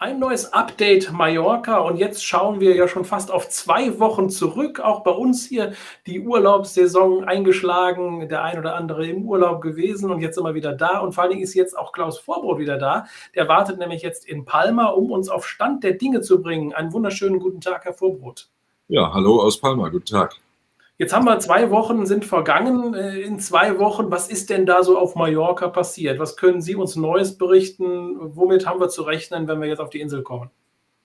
Ein neues Update Mallorca und jetzt schauen wir ja schon fast auf zwei Wochen zurück. Auch bei uns hier die Urlaubssaison eingeschlagen, der ein oder andere im Urlaub gewesen und jetzt immer wieder da. Und vor allen Dingen ist jetzt auch Klaus Vorbrot wieder da. Der wartet nämlich jetzt in Palma, um uns auf Stand der Dinge zu bringen. Einen wunderschönen guten Tag, Herr Vorbrot. Ja, hallo aus Palma, guten Tag. Jetzt haben wir zwei Wochen sind vergangen. Äh, in zwei Wochen, was ist denn da so auf Mallorca passiert? Was können Sie uns Neues berichten? Womit haben wir zu rechnen, wenn wir jetzt auf die Insel kommen?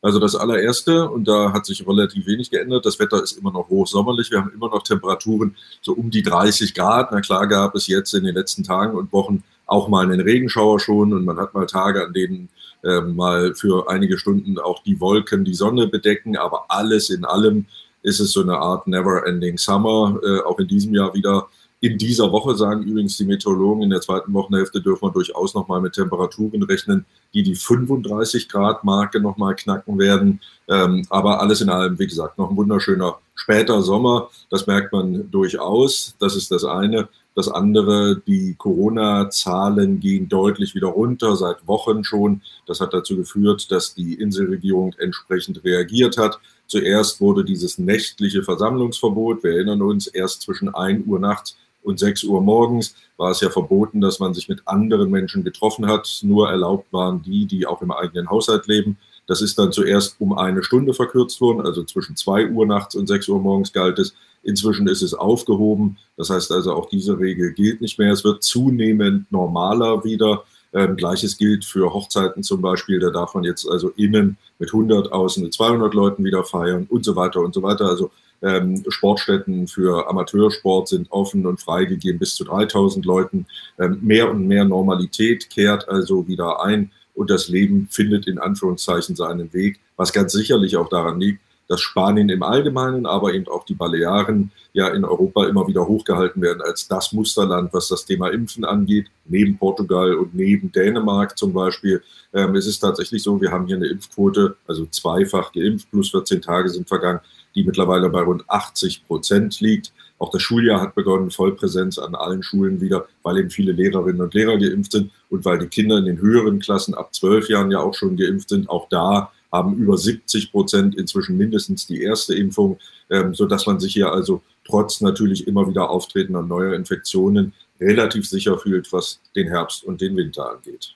Also das allererste, und da hat sich relativ wenig geändert, das Wetter ist immer noch hochsommerlich. Wir haben immer noch Temperaturen so um die 30 Grad. Na klar gab es jetzt in den letzten Tagen und Wochen auch mal einen Regenschauer schon und man hat mal Tage, an denen äh, mal für einige Stunden auch die Wolken die Sonne bedecken, aber alles in allem ist es so eine Art Never-Ending Summer, äh, auch in diesem Jahr wieder. In dieser Woche sagen übrigens die Meteorologen, in der zweiten Wochenhälfte dürfen wir durchaus nochmal mit Temperaturen rechnen, die die 35 Grad Marke nochmal knacken werden. Ähm, aber alles in allem, wie gesagt, noch ein wunderschöner später Sommer. Das merkt man durchaus. Das ist das eine. Das andere, die Corona-Zahlen gehen deutlich wieder runter, seit Wochen schon. Das hat dazu geführt, dass die Inselregierung entsprechend reagiert hat. Zuerst wurde dieses nächtliche Versammlungsverbot, wir erinnern uns, erst zwischen 1 Uhr nachts und 6 Uhr morgens war es ja verboten, dass man sich mit anderen Menschen getroffen hat. Nur erlaubt waren die, die auch im eigenen Haushalt leben. Das ist dann zuerst um eine Stunde verkürzt worden, also zwischen 2 Uhr nachts und 6 Uhr morgens galt es. Inzwischen ist es aufgehoben. Das heißt also, auch diese Regel gilt nicht mehr. Es wird zunehmend normaler wieder. Ähm, Gleiches gilt für Hochzeiten zum Beispiel. Da darf man jetzt also innen mit 100, außen mit 200 Leuten wieder feiern und so weiter und so weiter. Also ähm, Sportstätten für Amateursport sind offen und freigegeben bis zu 3000 Leuten. Ähm, mehr und mehr Normalität kehrt also wieder ein und das Leben findet in Anführungszeichen seinen Weg, was ganz sicherlich auch daran liegt, dass Spanien im Allgemeinen, aber eben auch die Balearen ja in Europa immer wieder hochgehalten werden als das Musterland, was das Thema Impfen angeht, neben Portugal und neben Dänemark zum Beispiel. Ähm, es ist tatsächlich so, wir haben hier eine Impfquote, also zweifach geimpft, plus 14 Tage sind vergangen, die mittlerweile bei rund 80 Prozent liegt. Auch das Schuljahr hat begonnen, Vollpräsenz an allen Schulen wieder, weil eben viele Lehrerinnen und Lehrer geimpft sind und weil die Kinder in den höheren Klassen ab zwölf Jahren ja auch schon geimpft sind. Auch da haben über 70 Prozent inzwischen mindestens die erste Impfung, ähm, sodass man sich hier also trotz natürlich immer wieder auftretender neuer Infektionen relativ sicher fühlt, was den Herbst und den Winter angeht.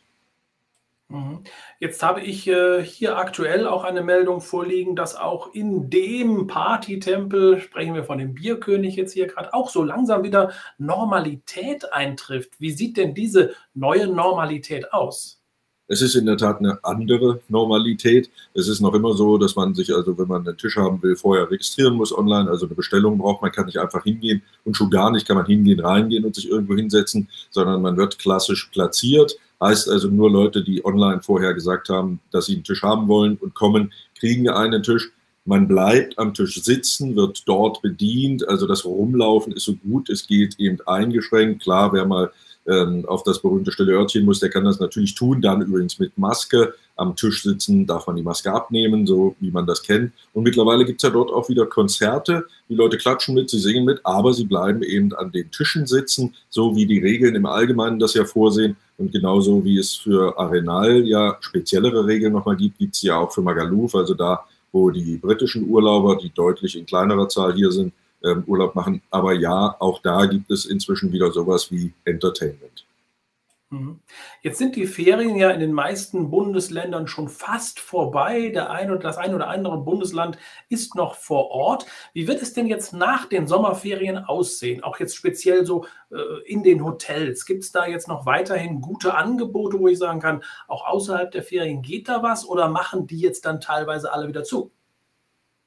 Mhm. Jetzt habe ich äh, hier aktuell auch eine Meldung vorliegen, dass auch in dem Partytempel, sprechen wir von dem Bierkönig jetzt hier gerade, auch so langsam wieder Normalität eintrifft. Wie sieht denn diese neue Normalität aus? Es ist in der Tat eine andere Normalität. Es ist noch immer so, dass man sich also, wenn man einen Tisch haben will, vorher registrieren muss online. Also eine Bestellung braucht man, kann nicht einfach hingehen und schon gar nicht kann man hingehen, reingehen und sich irgendwo hinsetzen, sondern man wird klassisch platziert. Heißt also nur Leute, die online vorher gesagt haben, dass sie einen Tisch haben wollen und kommen, kriegen einen Tisch. Man bleibt am Tisch sitzen, wird dort bedient. Also das Rumlaufen ist so gut es geht eben eingeschränkt. Klar, wer mal ähm, auf das berühmte stille Örtchen muss, der kann das natürlich tun. Dann übrigens mit Maske am Tisch sitzen, darf man die Maske abnehmen, so wie man das kennt. Und mittlerweile gibt es ja dort auch wieder Konzerte. Die Leute klatschen mit, sie singen mit, aber sie bleiben eben an den Tischen sitzen, so wie die Regeln im Allgemeinen das ja vorsehen. Und genauso wie es für Arenal ja speziellere Regeln nochmal gibt, gibt es ja auch für Magaluf, also da, wo die britischen Urlauber, die deutlich in kleinerer Zahl hier sind, ähm, Urlaub machen. Aber ja, auch da gibt es inzwischen wieder sowas wie Entertainment. Mhm. Jetzt sind die Ferien ja in den meisten Bundesländern schon fast vorbei. Der ein oder das ein oder andere Bundesland ist noch vor Ort. Wie wird es denn jetzt nach den Sommerferien aussehen? Auch jetzt speziell so äh, in den Hotels. Gibt es da jetzt noch weiterhin gute Angebote, wo ich sagen kann, auch außerhalb der Ferien geht da was oder machen die jetzt dann teilweise alle wieder zu?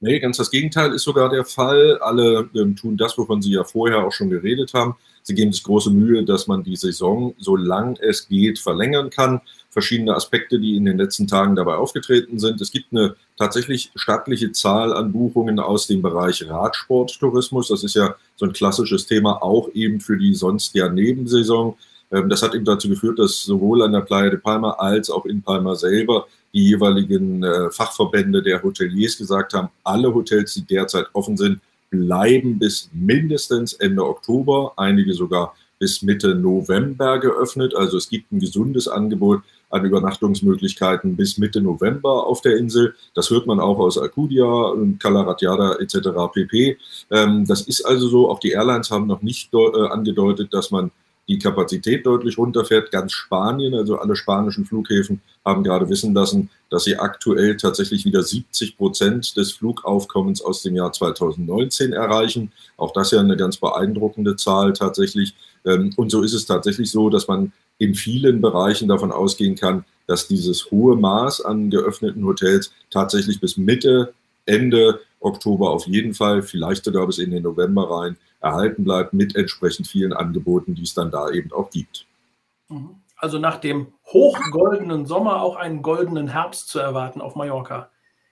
Nee, ganz das Gegenteil ist sogar der Fall. Alle ähm, tun das, wovon Sie ja vorher auch schon geredet haben. Sie geben sich große Mühe, dass man die Saison, solange es geht, verlängern kann. Verschiedene Aspekte, die in den letzten Tagen dabei aufgetreten sind. Es gibt eine tatsächlich stattliche Zahl an Buchungen aus dem Bereich Radsporttourismus. Das ist ja so ein klassisches Thema, auch eben für die sonst ja Nebensaison. Ähm, das hat eben dazu geführt, dass sowohl an der Playa de Palma als auch in Palma selber die jeweiligen äh, Fachverbände der Hoteliers gesagt haben, alle Hotels, die derzeit offen sind, bleiben bis mindestens Ende Oktober, einige sogar bis Mitte November geöffnet. Also es gibt ein gesundes Angebot an Übernachtungsmöglichkeiten bis Mitte November auf der Insel. Das hört man auch aus Alcudia, Calaratiada etc. pp. Ähm, das ist also so, auch die Airlines haben noch nicht äh, angedeutet, dass man die Kapazität deutlich runterfährt. Ganz Spanien, also alle spanischen Flughäfen, haben gerade wissen lassen, dass sie aktuell tatsächlich wieder 70 Prozent des Flugaufkommens aus dem Jahr 2019 erreichen. Auch das ja eine ganz beeindruckende Zahl tatsächlich. Ähm, und so ist es tatsächlich so, dass man in vielen Bereichen davon ausgehen kann, dass dieses hohe Maß an geöffneten Hotels tatsächlich bis Mitte, Ende Oktober auf jeden Fall, vielleicht sogar bis in den November rein, erhalten bleibt mit entsprechend vielen Angeboten, die es dann da eben auch gibt. Mhm. Also nach dem hochgoldenen Sommer auch einen goldenen Herbst zu erwarten auf Mallorca.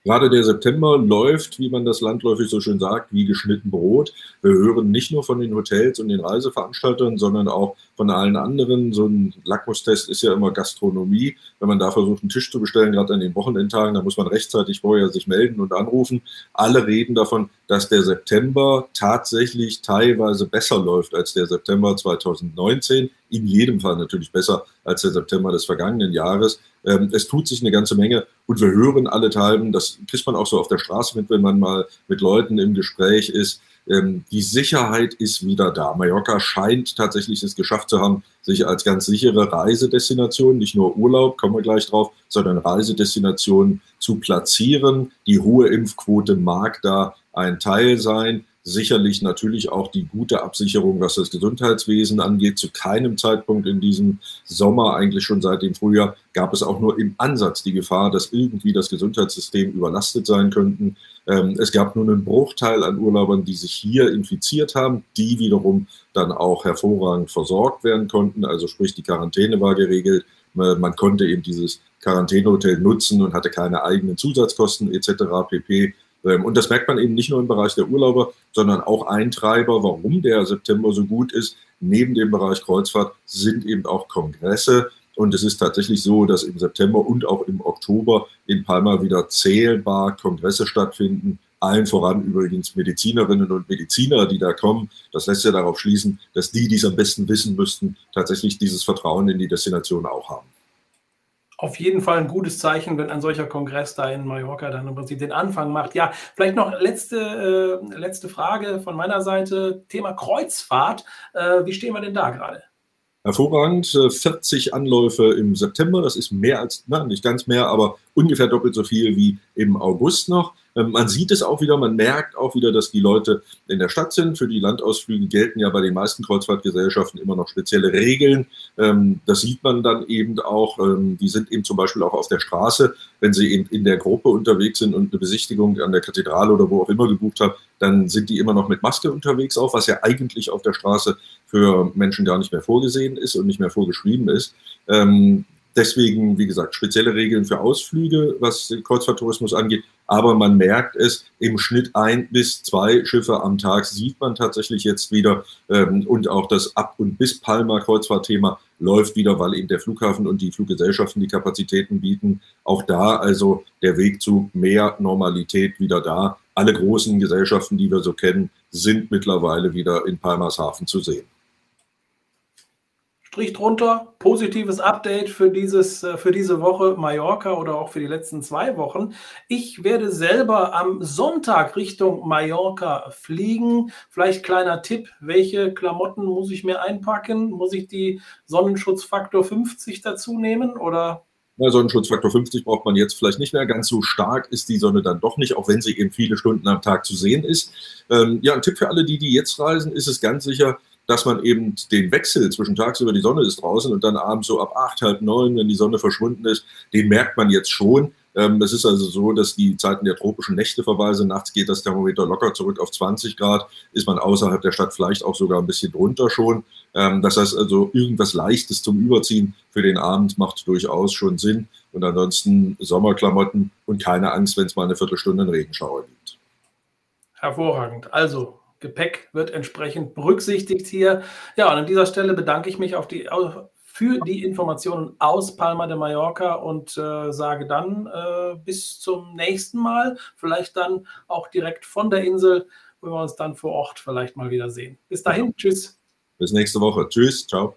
Gerade der September läuft, wie man das landläufig so schön sagt, wie geschnitten Brot. Wir hören nicht nur von den Hotels und den Reiseveranstaltern, sondern auch von allen anderen. So ein Lackmustest ist ja immer Gastronomie. Wenn man da versucht, einen Tisch zu bestellen, gerade an den Wochenendtagen, dann muss man rechtzeitig vorher sich melden und anrufen. Alle reden davon, dass der September tatsächlich teilweise besser läuft als der September 2019. In jedem Fall natürlich besser als der September des vergangenen Jahres. Ähm, es tut sich eine ganze Menge und wir hören alle Teilen, das kriegt man auch so auf der Straße mit, wenn man mal mit Leuten im Gespräch ist, ähm, die Sicherheit ist wieder da. Mallorca scheint tatsächlich es geschafft zu haben, sich als ganz sichere Reisedestination, nicht nur Urlaub, kommen wir gleich drauf, sondern Reisedestination zu platzieren. Die hohe Impfquote mag da ein Teil sein sicherlich natürlich auch die gute Absicherung, was das Gesundheitswesen angeht. Zu keinem Zeitpunkt in diesem Sommer, eigentlich schon seit dem Frühjahr, gab es auch nur im Ansatz die Gefahr, dass irgendwie das Gesundheitssystem überlastet sein könnten. Ähm, es gab nur einen Bruchteil an Urlaubern, die sich hier infiziert haben, die wiederum dann auch hervorragend versorgt werden konnten. Also sprich, die Quarantäne war geregelt. Man konnte eben dieses Quarantänehotel nutzen und hatte keine eigenen Zusatzkosten etc. pp. Ähm, und das merkt man eben nicht nur im Bereich der Urlauber, sondern auch Eintreiber, warum der September so gut ist. Neben dem Bereich Kreuzfahrt sind eben auch Kongresse. Und es ist tatsächlich so, dass im September und auch im Oktober in Palma wieder zählbar Kongresse stattfinden. Allen voran übrigens Medizinerinnen und Mediziner, die da kommen. Das lässt ja darauf schließen, dass die, die es am besten wissen müssten, tatsächlich dieses Vertrauen in die Destination auch haben auf jeden Fall ein gutes Zeichen, wenn ein solcher Kongress da in Mallorca dann im Prinzip den Anfang macht. Ja, vielleicht noch letzte, äh, letzte Frage von meiner Seite. Thema Kreuzfahrt. Äh, wie stehen wir denn da gerade? Hervorragend. 40 äh, Anläufe im September. Das ist mehr als, na, nicht ganz mehr, aber ungefähr doppelt so viel wie im August noch. Ähm, man sieht es auch wieder, man merkt auch wieder, dass die Leute in der Stadt sind. Für die Landausflüge gelten ja bei den meisten Kreuzfahrtgesellschaften immer noch spezielle Regeln. Ähm, das sieht man dann eben auch. Ähm, die sind eben zum Beispiel auch auf der Straße. Wenn sie eben in der Gruppe unterwegs sind und eine Besichtigung an der Kathedrale oder wo auch immer gebucht haben, dann sind die immer noch mit Maske unterwegs auch, was ja eigentlich auf der Straße für Menschen gar nicht mehr vorgesehen ist und nicht mehr vorgeschrieben ist. Deswegen, wie gesagt, spezielle Regeln für Ausflüge, was Kreuzfahrttourismus angeht. Aber man merkt es, im Schnitt ein bis zwei Schiffe am Tag sieht man tatsächlich jetzt wieder. Ähm, und auch das Ab- und bis Palma Kreuzfahrtthema läuft wieder, weil eben der Flughafen und die Fluggesellschaften die Kapazitäten bieten. Auch da also der Weg zu mehr Normalität wieder da. Alle großen Gesellschaften, die wir so kennen, sind mittlerweile wieder in Palmas Hafen zu sehen. Strich drunter, positives Update für, dieses, äh, für diese Woche Mallorca oder auch für die letzten zwei Wochen. Ich werde selber am Sonntag Richtung Mallorca fliegen. Vielleicht kleiner Tipp, welche Klamotten muss ich mir einpacken? Muss ich die Sonnenschutzfaktor 50 dazu nehmen oder ja, Sonnenschutzfaktor 50 braucht man jetzt vielleicht nicht mehr. Ganz so stark ist die Sonne dann doch nicht, auch wenn sie eben viele Stunden am Tag zu sehen ist. Ähm, ja, ein Tipp für alle, die, die jetzt reisen, ist es ganz sicher, dass man eben den Wechsel zwischen tagsüber die Sonne ist draußen und dann abends so ab acht, halb neun, wenn die Sonne verschwunden ist, den merkt man jetzt schon. Ähm, es ist also so, dass die Zeiten der tropischen Nächte vorbei sind. Nachts geht das Thermometer locker zurück auf 20 Grad. Ist man außerhalb der Stadt vielleicht auch sogar ein bisschen drunter schon. Ähm, das heißt also, irgendwas Leichtes zum Überziehen für den Abend macht durchaus schon Sinn. Und ansonsten Sommerklamotten und keine Angst, wenn es mal eine Viertelstunde einen Regenschauer gibt. Hervorragend. Also Gepäck wird entsprechend berücksichtigt hier. Ja, und an dieser Stelle bedanke ich mich die, für die Informationen aus Palma de Mallorca und äh, sage dann äh, bis zum nächsten Mal. Vielleicht dann auch direkt von der Insel, wo wir uns dann vor Ort vielleicht mal wieder sehen. Bis dahin, ja. tschüss. Bis nächste Woche. Tschüss. Ciao.